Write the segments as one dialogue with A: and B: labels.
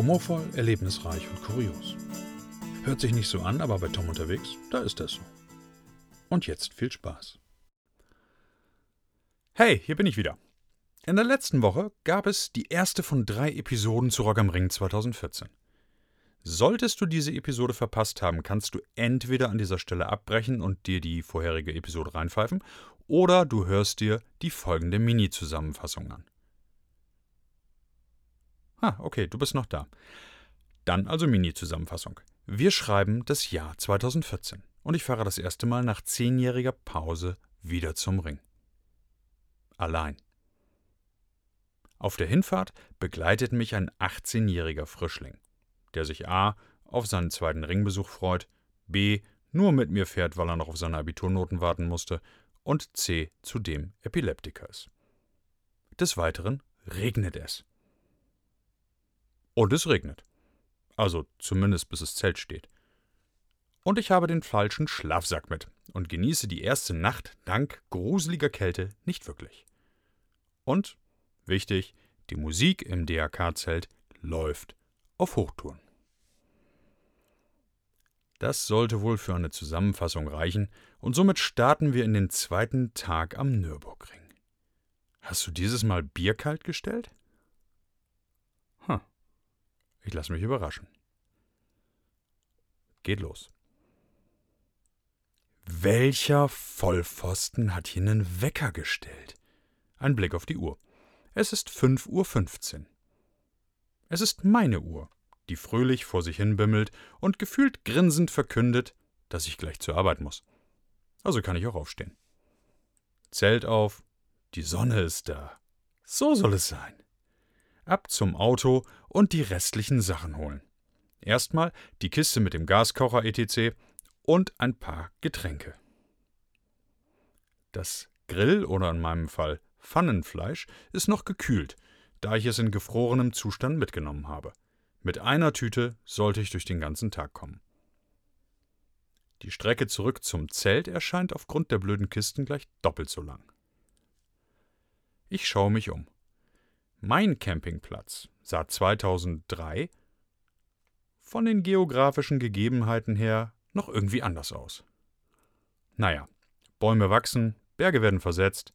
A: Humorvoll, erlebnisreich und kurios. Hört sich nicht so an, aber bei Tom unterwegs, da ist das so. Und jetzt viel Spaß. Hey, hier bin ich wieder. In der letzten Woche gab es die erste von drei Episoden zu Rock am Ring 2014. Solltest du diese Episode verpasst haben, kannst du entweder an dieser Stelle abbrechen und dir die vorherige Episode reinpfeifen, oder du hörst dir die folgende Mini-Zusammenfassung an. Ah, okay, du bist noch da. Dann also Mini-Zusammenfassung. Wir schreiben das Jahr 2014 und ich fahre das erste Mal nach zehnjähriger Pause wieder zum Ring. Allein. Auf der Hinfahrt begleitet mich ein 18-jähriger Frischling der sich a. auf seinen zweiten Ringbesuch freut, b. nur mit mir fährt, weil er noch auf seine Abiturnoten warten musste, und c. zudem Epileptiker ist. Des Weiteren regnet es. Und es regnet. Also zumindest bis das Zelt steht. Und ich habe den falschen Schlafsack mit und genieße die erste Nacht dank gruseliger Kälte nicht wirklich. Und, wichtig, die Musik im DAK-Zelt läuft auf Hochtouren. Das sollte wohl für eine Zusammenfassung reichen, und somit starten wir in den zweiten Tag am Nürburgring. Hast du dieses Mal Bier kalt gestellt? Ich lasse mich überraschen. Geht los. Welcher Vollpfosten hat hier einen Wecker gestellt? Ein Blick auf die Uhr. Es ist 5.15 Uhr. Es ist meine Uhr, die fröhlich vor sich hin bimmelt und gefühlt grinsend verkündet, dass ich gleich zur Arbeit muss. Also kann ich auch aufstehen. Zelt auf, die Sonne ist da. So soll es sein. Ab zum Auto und die restlichen Sachen holen. Erstmal die Kiste mit dem Gaskocher etc. und ein paar Getränke. Das Grill oder in meinem Fall Pfannenfleisch ist noch gekühlt da ich es in gefrorenem Zustand mitgenommen habe. Mit einer Tüte sollte ich durch den ganzen Tag kommen. Die Strecke zurück zum Zelt erscheint aufgrund der blöden Kisten gleich doppelt so lang. Ich schaue mich um. Mein Campingplatz sah 2003 von den geografischen Gegebenheiten her noch irgendwie anders aus. Naja, Bäume wachsen, Berge werden versetzt,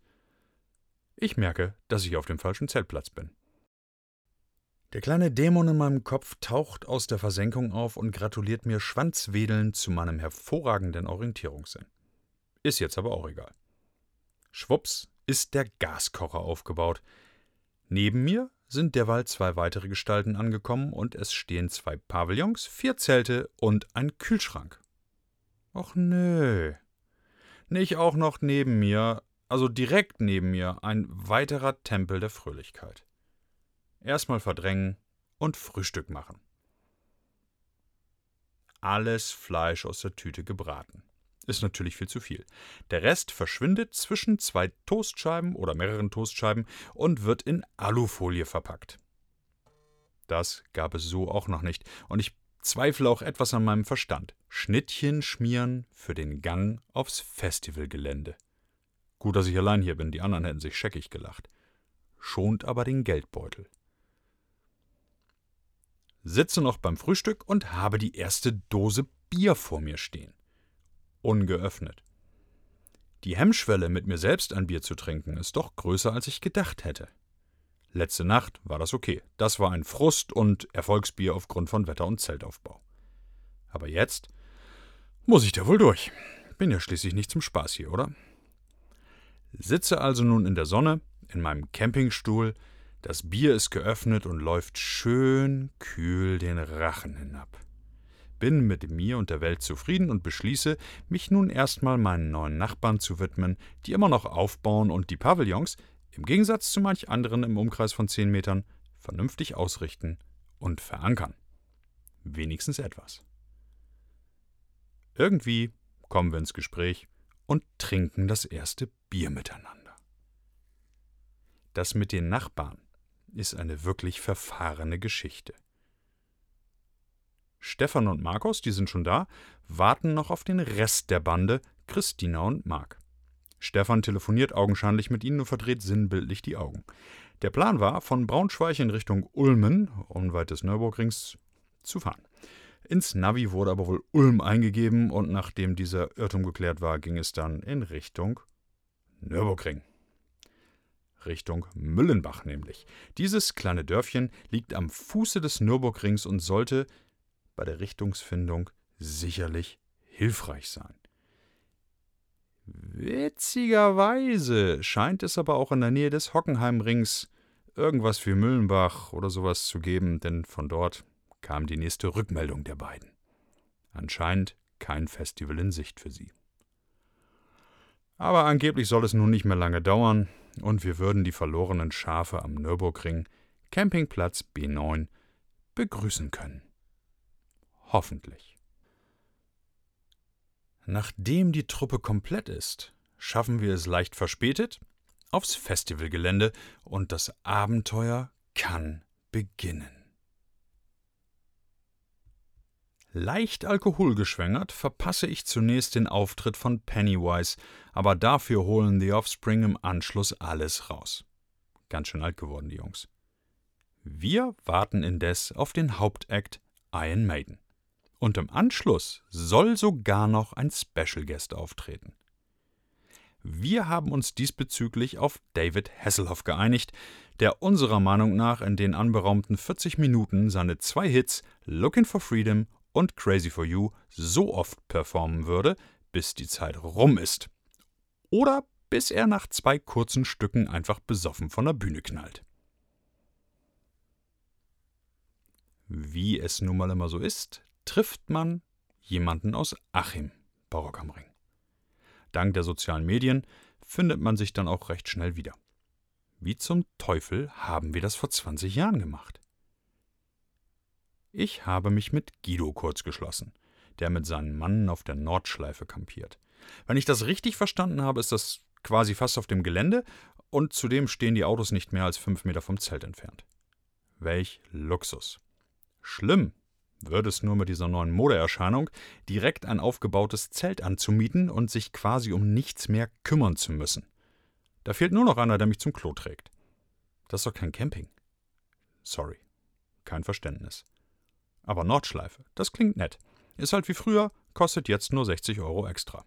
A: ich merke, dass ich auf dem falschen Zeltplatz bin. Der kleine Dämon in meinem Kopf taucht aus der Versenkung auf und gratuliert mir schwanzwedelnd zu meinem hervorragenden Orientierungssinn. Ist jetzt aber auch egal. Schwupps ist der Gaskocher aufgebaut. Neben mir sind derweil zwei weitere Gestalten angekommen und es stehen zwei Pavillons, vier Zelte und ein Kühlschrank. Och nö. Nicht auch noch neben mir also direkt neben mir, ein weiterer Tempel der Fröhlichkeit. Erstmal verdrängen und Frühstück machen. Alles Fleisch aus der Tüte gebraten. Ist natürlich viel zu viel. Der Rest verschwindet zwischen zwei Toastscheiben oder mehreren Toastscheiben und wird in Alufolie verpackt. Das gab es so auch noch nicht, und ich zweifle auch etwas an meinem Verstand. Schnittchen schmieren für den Gang aufs Festivalgelände. Gut, dass ich allein hier bin, die anderen hätten sich scheckig gelacht. Schont aber den Geldbeutel. Sitze noch beim Frühstück und habe die erste Dose Bier vor mir stehen. Ungeöffnet. Die Hemmschwelle, mit mir selbst ein Bier zu trinken, ist doch größer, als ich gedacht hätte. Letzte Nacht war das okay. Das war ein Frust- und Erfolgsbier aufgrund von Wetter und Zeltaufbau. Aber jetzt muss ich da wohl durch. Bin ja schließlich nicht zum Spaß hier, oder? Sitze also nun in der Sonne, in meinem Campingstuhl, das Bier ist geöffnet und läuft schön kühl den Rachen hinab. Bin mit mir und der Welt zufrieden und beschließe, mich nun erstmal meinen neuen Nachbarn zu widmen, die immer noch aufbauen und die Pavillons, im Gegensatz zu manch anderen im Umkreis von zehn Metern, vernünftig ausrichten und verankern. Wenigstens etwas. Irgendwie kommen wir ins Gespräch und trinken das erste Bier miteinander. Das mit den Nachbarn ist eine wirklich verfahrene Geschichte. Stefan und Markus, die sind schon da, warten noch auf den Rest der Bande, Christina und Mark. Stefan telefoniert augenscheinlich mit ihnen und verdreht sinnbildlich die Augen. Der Plan war, von Braunschweig in Richtung Ulmen, unweit des Nürburgrings, zu fahren. Ins Navi wurde aber wohl Ulm eingegeben und nachdem dieser Irrtum geklärt war, ging es dann in Richtung Nürburgring. Richtung Müllenbach nämlich. Dieses kleine Dörfchen liegt am Fuße des Nürburgrings und sollte bei der Richtungsfindung sicherlich hilfreich sein. Witzigerweise scheint es aber auch in der Nähe des Hockenheimrings irgendwas wie Müllenbach oder sowas zu geben, denn von dort kam die nächste Rückmeldung der beiden. Anscheinend kein Festival in Sicht für sie. Aber angeblich soll es nun nicht mehr lange dauern und wir würden die verlorenen Schafe am Nürburgring, Campingplatz B9, begrüßen können. Hoffentlich. Nachdem die Truppe komplett ist, schaffen wir es leicht verspätet aufs Festivalgelände und das Abenteuer kann beginnen. Leicht alkoholgeschwängert verpasse ich zunächst den Auftritt von Pennywise, aber dafür holen The Offspring im Anschluss alles raus. Ganz schön alt geworden, die Jungs. Wir warten indes auf den Hauptakt Iron Maiden. Und im Anschluss soll sogar noch ein Special Guest auftreten. Wir haben uns diesbezüglich auf David Hasselhoff geeinigt, der unserer Meinung nach in den anberaumten 40 Minuten seine zwei Hits Looking for Freedom und Crazy for You so oft performen würde, bis die Zeit rum ist. Oder bis er nach zwei kurzen Stücken einfach besoffen von der Bühne knallt. Wie es nun mal immer so ist, trifft man jemanden aus Achim Barock am Ring. Dank der sozialen Medien findet man sich dann auch recht schnell wieder. Wie zum Teufel haben wir das vor 20 Jahren gemacht? Ich habe mich mit Guido kurzgeschlossen, der mit seinen Mannen auf der Nordschleife kampiert. Wenn ich das richtig verstanden habe, ist das quasi fast auf dem Gelände und zudem stehen die Autos nicht mehr als fünf Meter vom Zelt entfernt. Welch Luxus. Schlimm wird es nur mit dieser neuen Modeerscheinung, direkt ein aufgebautes Zelt anzumieten und sich quasi um nichts mehr kümmern zu müssen. Da fehlt nur noch einer, der mich zum Klo trägt. Das ist doch kein Camping. Sorry. Kein Verständnis. Aber Nordschleife, das klingt nett. Ist halt wie früher, kostet jetzt nur 60 Euro extra.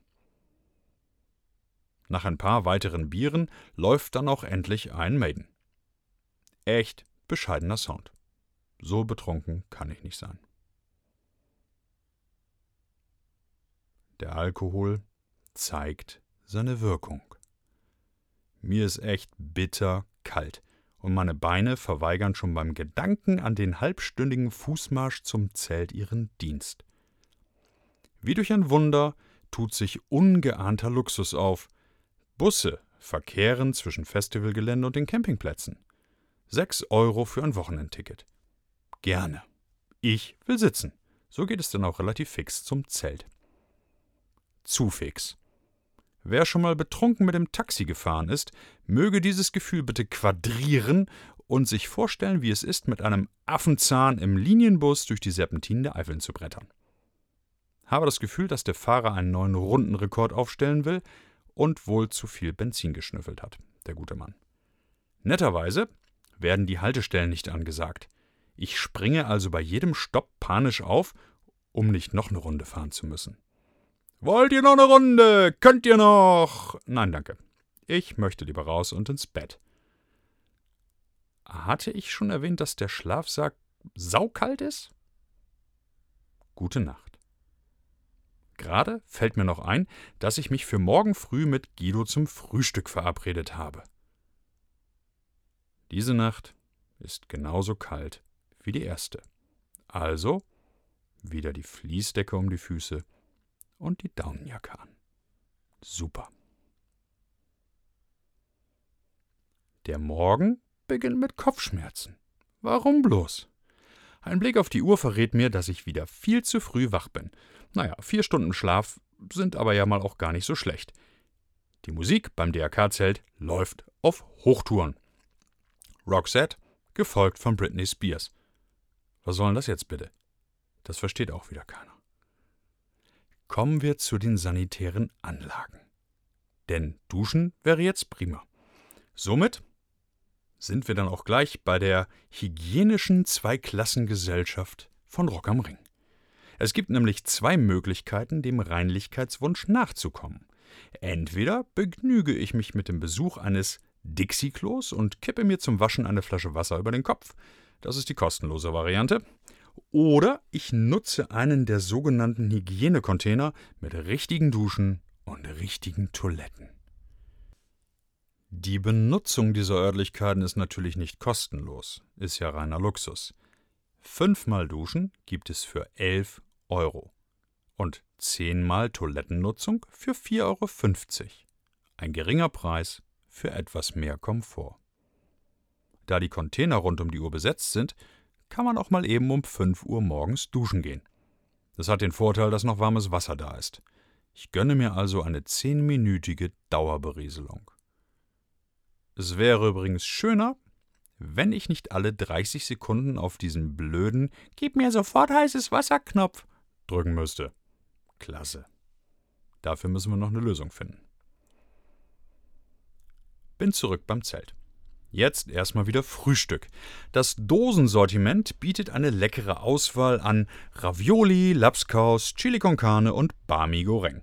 A: Nach ein paar weiteren Bieren läuft dann auch endlich ein Maiden. Echt bescheidener Sound. So betrunken kann ich nicht sein. Der Alkohol zeigt seine Wirkung. Mir ist echt bitter kalt und meine Beine verweigern schon beim Gedanken an den halbstündigen Fußmarsch zum Zelt ihren Dienst. Wie durch ein Wunder tut sich ungeahnter Luxus auf. Busse verkehren zwischen Festivalgelände und den Campingplätzen. Sechs Euro für ein Wochenendticket. Gerne. Ich will sitzen. So geht es dann auch relativ fix zum Zelt. Zu fix. Wer schon mal betrunken mit dem Taxi gefahren ist, möge dieses Gefühl bitte quadrieren und sich vorstellen, wie es ist, mit einem Affenzahn im Linienbus durch die Serpentinen der Eifeln zu brettern. Habe das Gefühl, dass der Fahrer einen neuen Rundenrekord aufstellen will und wohl zu viel Benzin geschnüffelt hat, der gute Mann. Netterweise werden die Haltestellen nicht angesagt. Ich springe also bei jedem Stopp panisch auf, um nicht noch eine Runde fahren zu müssen. Wollt ihr noch eine Runde? Könnt ihr noch? Nein, danke. Ich möchte lieber raus und ins Bett. Hatte ich schon erwähnt, dass der Schlafsack saukalt ist? Gute Nacht. Gerade fällt mir noch ein, dass ich mich für morgen früh mit Guido zum Frühstück verabredet habe. Diese Nacht ist genauso kalt wie die erste. Also wieder die Fließdecke um die Füße und die Daunenjacke an. Super. Der Morgen beginnt mit Kopfschmerzen. Warum bloß? Ein Blick auf die Uhr verrät mir, dass ich wieder viel zu früh wach bin. Naja, vier Stunden Schlaf sind aber ja mal auch gar nicht so schlecht. Die Musik beim DRK-Zelt läuft auf Hochtouren. Roxette, gefolgt von Britney Spears. Was soll denn das jetzt bitte? Das versteht auch wieder keiner. Kommen wir zu den sanitären Anlagen. Denn Duschen wäre jetzt prima. Somit sind wir dann auch gleich bei der hygienischen Zweiklassengesellschaft von Rock am Ring. Es gibt nämlich zwei Möglichkeiten, dem Reinlichkeitswunsch nachzukommen. Entweder begnüge ich mich mit dem Besuch eines Dixie-Klos und kippe mir zum Waschen eine Flasche Wasser über den Kopf. Das ist die kostenlose Variante. Oder ich nutze einen der sogenannten Hygienecontainer mit richtigen Duschen und richtigen Toiletten. Die Benutzung dieser Örtlichkeiten ist natürlich nicht kostenlos, ist ja reiner Luxus. Fünfmal Duschen gibt es für 11 Euro und zehnmal Toilettennutzung für 4,50 Euro. Ein geringer Preis für etwas mehr Komfort. Da die Container rund um die Uhr besetzt sind, kann man auch mal eben um 5 Uhr morgens duschen gehen. Das hat den Vorteil, dass noch warmes Wasser da ist. Ich gönne mir also eine zehnminütige Dauerberieselung. Es wäre übrigens schöner, wenn ich nicht alle 30 Sekunden auf diesen blöden Gib mir sofort heißes Wasser-Knopf drücken müsste. Klasse. Dafür müssen wir noch eine Lösung finden. Bin zurück beim Zelt. Jetzt erstmal wieder Frühstück. Das Dosensortiment bietet eine leckere Auswahl an Ravioli, Lapskaus, Chili con Carne und Bami Goreng.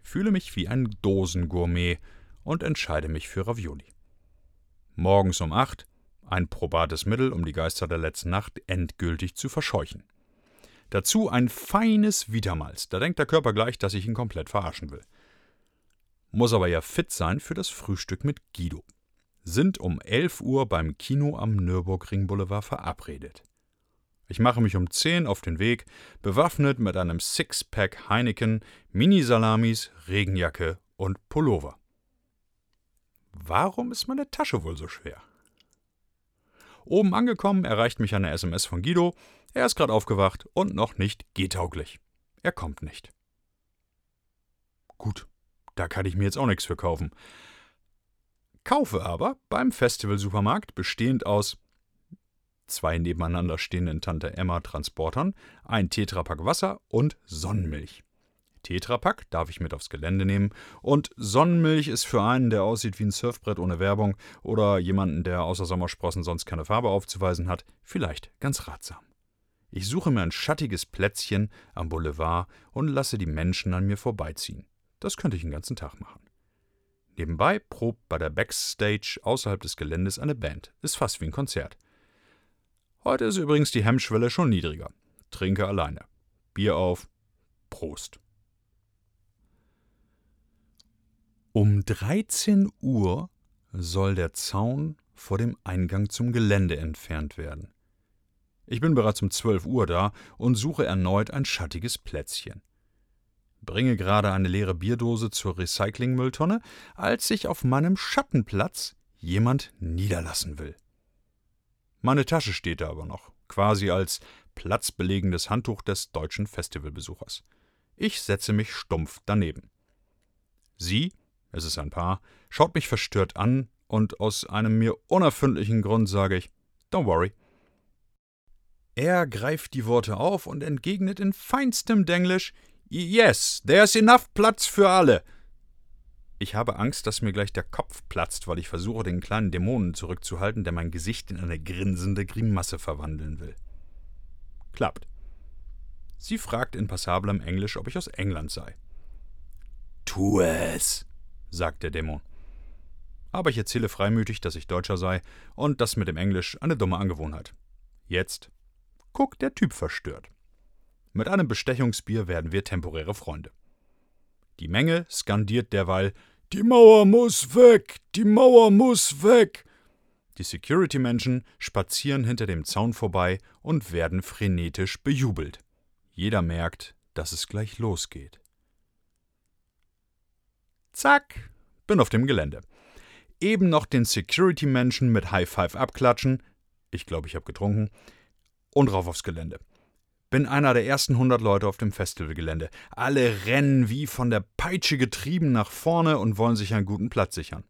A: Fühle mich wie ein Dosengourmet und entscheide mich für Ravioli. Morgens um 8 ein probates Mittel, um die Geister der letzten Nacht endgültig zu verscheuchen. Dazu ein feines Vitamalz, da denkt der Körper gleich, dass ich ihn komplett verarschen will. Muss aber ja fit sein für das Frühstück mit Guido. Sind um 11 Uhr beim Kino am Nürburgring Boulevard verabredet. Ich mache mich um 10 auf den Weg, bewaffnet mit einem Sixpack Heineken, Mini-Salamis, Regenjacke und Pullover. Warum ist meine Tasche wohl so schwer? Oben angekommen erreicht mich eine SMS von Guido. Er ist gerade aufgewacht und noch nicht gehtauglich. Er kommt nicht. Gut, da kann ich mir jetzt auch nichts für kaufen. Kaufe aber beim Festivalsupermarkt, bestehend aus zwei nebeneinander stehenden Tante Emma Transportern, ein Tetrapack Wasser und Sonnenmilch. Tetrapack darf ich mit aufs Gelände nehmen und Sonnenmilch ist für einen, der aussieht wie ein Surfbrett ohne Werbung oder jemanden, der außer Sommersprossen sonst keine Farbe aufzuweisen hat, vielleicht ganz ratsam. Ich suche mir ein schattiges Plätzchen am Boulevard und lasse die Menschen an mir vorbeiziehen. Das könnte ich den ganzen Tag machen. Nebenbei probt bei der Backstage außerhalb des Geländes eine Band. Ist fast wie ein Konzert. Heute ist übrigens die Hemmschwelle schon niedriger. Trinke alleine. Bier auf. Prost. Um 13 Uhr soll der Zaun vor dem Eingang zum Gelände entfernt werden. Ich bin bereits um 12 Uhr da und suche erneut ein schattiges Plätzchen. Bringe gerade eine leere Bierdose zur Recyclingmülltonne, als sich auf meinem Schattenplatz jemand niederlassen will. Meine Tasche steht da aber noch, quasi als platzbelegendes Handtuch des deutschen Festivalbesuchers. Ich setze mich stumpf daneben. Sie es ist ein Paar, schaut mich verstört an und aus einem mir unerfindlichen Grund sage ich, Don't worry. Er greift die Worte auf und entgegnet in feinstem Denglisch, Yes, there's enough Platz für alle. Ich habe Angst, dass mir gleich der Kopf platzt, weil ich versuche, den kleinen Dämonen zurückzuhalten, der mein Gesicht in eine grinsende Grimasse verwandeln will. Klappt. Sie fragt in passablem Englisch, ob ich aus England sei. Tu es, sagt der Dämon. Aber ich erzähle freimütig, dass ich Deutscher sei und das mit dem Englisch eine dumme Angewohnheit. Jetzt guckt der Typ verstört. Mit einem Bestechungsbier werden wir temporäre Freunde. Die Menge skandiert derweil Die Mauer muss weg. Die Mauer muss weg. Die Security-Menschen spazieren hinter dem Zaun vorbei und werden frenetisch bejubelt. Jeder merkt, dass es gleich losgeht. Zack, bin auf dem Gelände. Eben noch den Security-Menschen mit High Five abklatschen. Ich glaube, ich habe getrunken. Und rauf aufs Gelände. Bin einer der ersten 100 Leute auf dem Festivalgelände. Alle rennen wie von der Peitsche getrieben nach vorne und wollen sich einen guten Platz sichern.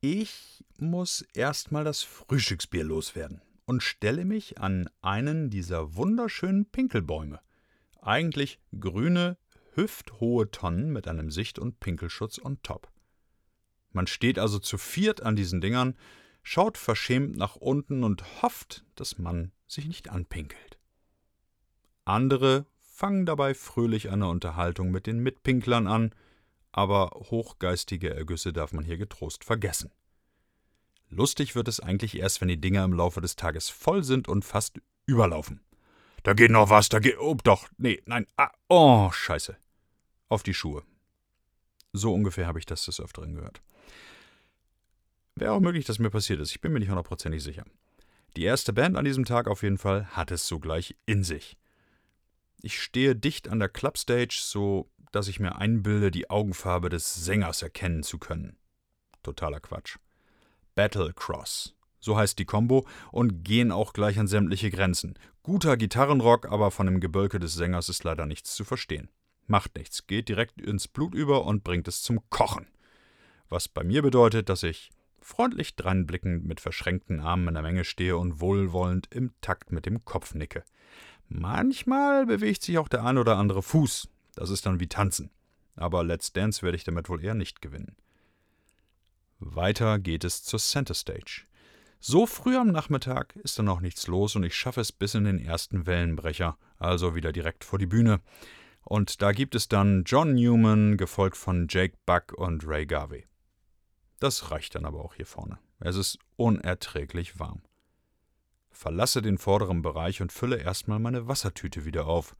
A: Ich muss erstmal das Frühstücksbier loswerden und stelle mich an einen dieser wunderschönen Pinkelbäume. Eigentlich grüne, hüfthohe Tonnen mit einem Sicht- und Pinkelschutz on top. Man steht also zu viert an diesen Dingern, schaut verschämt nach unten und hofft, dass man sich nicht anpinkelt. Andere fangen dabei fröhlich eine Unterhaltung mit den Mitpinklern an, aber hochgeistige Ergüsse darf man hier getrost vergessen. Lustig wird es eigentlich erst, wenn die Dinger im Laufe des Tages voll sind und fast überlaufen. Da geht noch was, da geht. Oh, doch, nee, nein, ah, oh, Scheiße. Auf die Schuhe. So ungefähr habe ich das des Öfteren gehört. Wäre auch möglich, dass mir passiert ist. Ich bin mir nicht hundertprozentig sicher. Die erste Band an diesem Tag auf jeden Fall hat es sogleich in sich. Ich stehe dicht an der Clubstage, so dass ich mir einbilde, die Augenfarbe des Sängers erkennen zu können. Totaler Quatsch. Battle Cross. So heißt die Combo und gehen auch gleich an sämtliche Grenzen. Guter Gitarrenrock, aber von dem Gebölke des Sängers ist leider nichts zu verstehen. Macht nichts, geht direkt ins Blut über und bringt es zum Kochen. Was bei mir bedeutet, dass ich freundlich dreinblickend mit verschränkten Armen in der Menge stehe und wohlwollend im Takt mit dem Kopf nicke. Manchmal bewegt sich auch der ein oder andere Fuß, das ist dann wie Tanzen. Aber Let's Dance werde ich damit wohl eher nicht gewinnen. Weiter geht es zur Center Stage. So früh am Nachmittag ist da noch nichts los und ich schaffe es bis in den ersten Wellenbrecher, also wieder direkt vor die Bühne. Und da gibt es dann John Newman, gefolgt von Jake Buck und Ray Garvey. Das reicht dann aber auch hier vorne. Es ist unerträglich warm. Verlasse den vorderen Bereich und fülle erstmal meine Wassertüte wieder auf.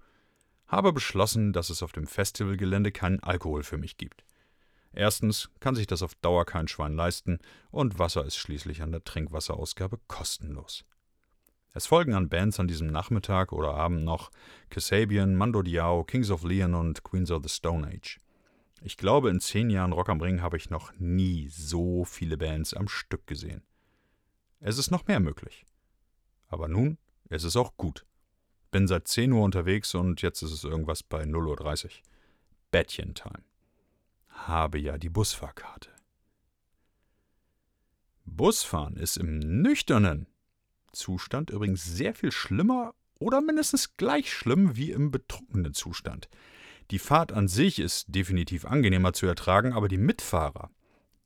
A: Habe beschlossen, dass es auf dem Festivalgelände keinen Alkohol für mich gibt. Erstens kann sich das auf Dauer kein Schwein leisten und Wasser ist schließlich an der Trinkwasserausgabe kostenlos. Es folgen an Bands an diesem Nachmittag oder Abend noch Kasabian, Mando Diao, Kings of Leon und Queens of the Stone Age. Ich glaube, in zehn Jahren Rock am Ring habe ich noch nie so viele Bands am Stück gesehen. Es ist noch mehr möglich. Aber nun ist es auch gut. Bin seit 10 Uhr unterwegs und jetzt ist es irgendwas bei 0.30 Uhr. Bettchen-Time. Habe ja die Busfahrkarte. Busfahren ist im nüchternen Zustand übrigens sehr viel schlimmer oder mindestens gleich schlimm wie im betrunkenen Zustand. Die Fahrt an sich ist definitiv angenehmer zu ertragen, aber die Mitfahrer,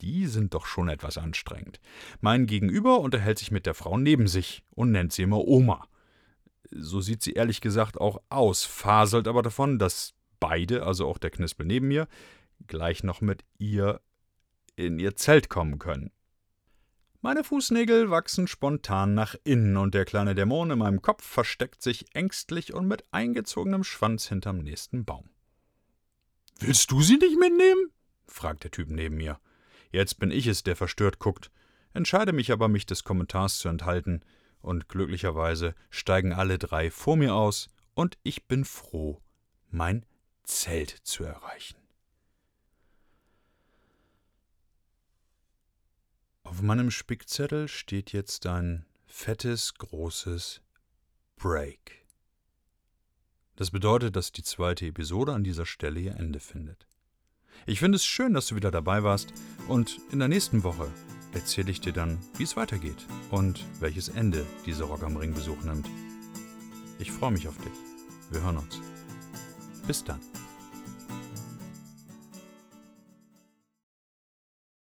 A: die sind doch schon etwas anstrengend. Mein Gegenüber unterhält sich mit der Frau neben sich und nennt sie immer Oma. So sieht sie ehrlich gesagt auch aus, faselt aber davon, dass beide, also auch der Knispel neben mir, gleich noch mit ihr in ihr Zelt kommen können. Meine Fußnägel wachsen spontan nach innen und der kleine Dämon in meinem Kopf versteckt sich ängstlich und mit eingezogenem Schwanz hinterm nächsten Baum. Willst du sie nicht mitnehmen? fragt der Typ neben mir. Jetzt bin ich es, der verstört guckt, entscheide mich aber, mich des Kommentars zu enthalten, und glücklicherweise steigen alle drei vor mir aus, und ich bin froh, mein Zelt zu erreichen. Auf meinem Spickzettel steht jetzt ein fettes, großes Break. Das bedeutet, dass die zweite Episode an dieser Stelle ihr Ende findet. Ich finde es schön, dass du wieder dabei warst und in der nächsten Woche erzähle ich dir dann, wie es weitergeht und welches Ende dieser Rock am Ring Besuch nimmt. Ich freue mich auf dich. Wir hören uns. Bis dann.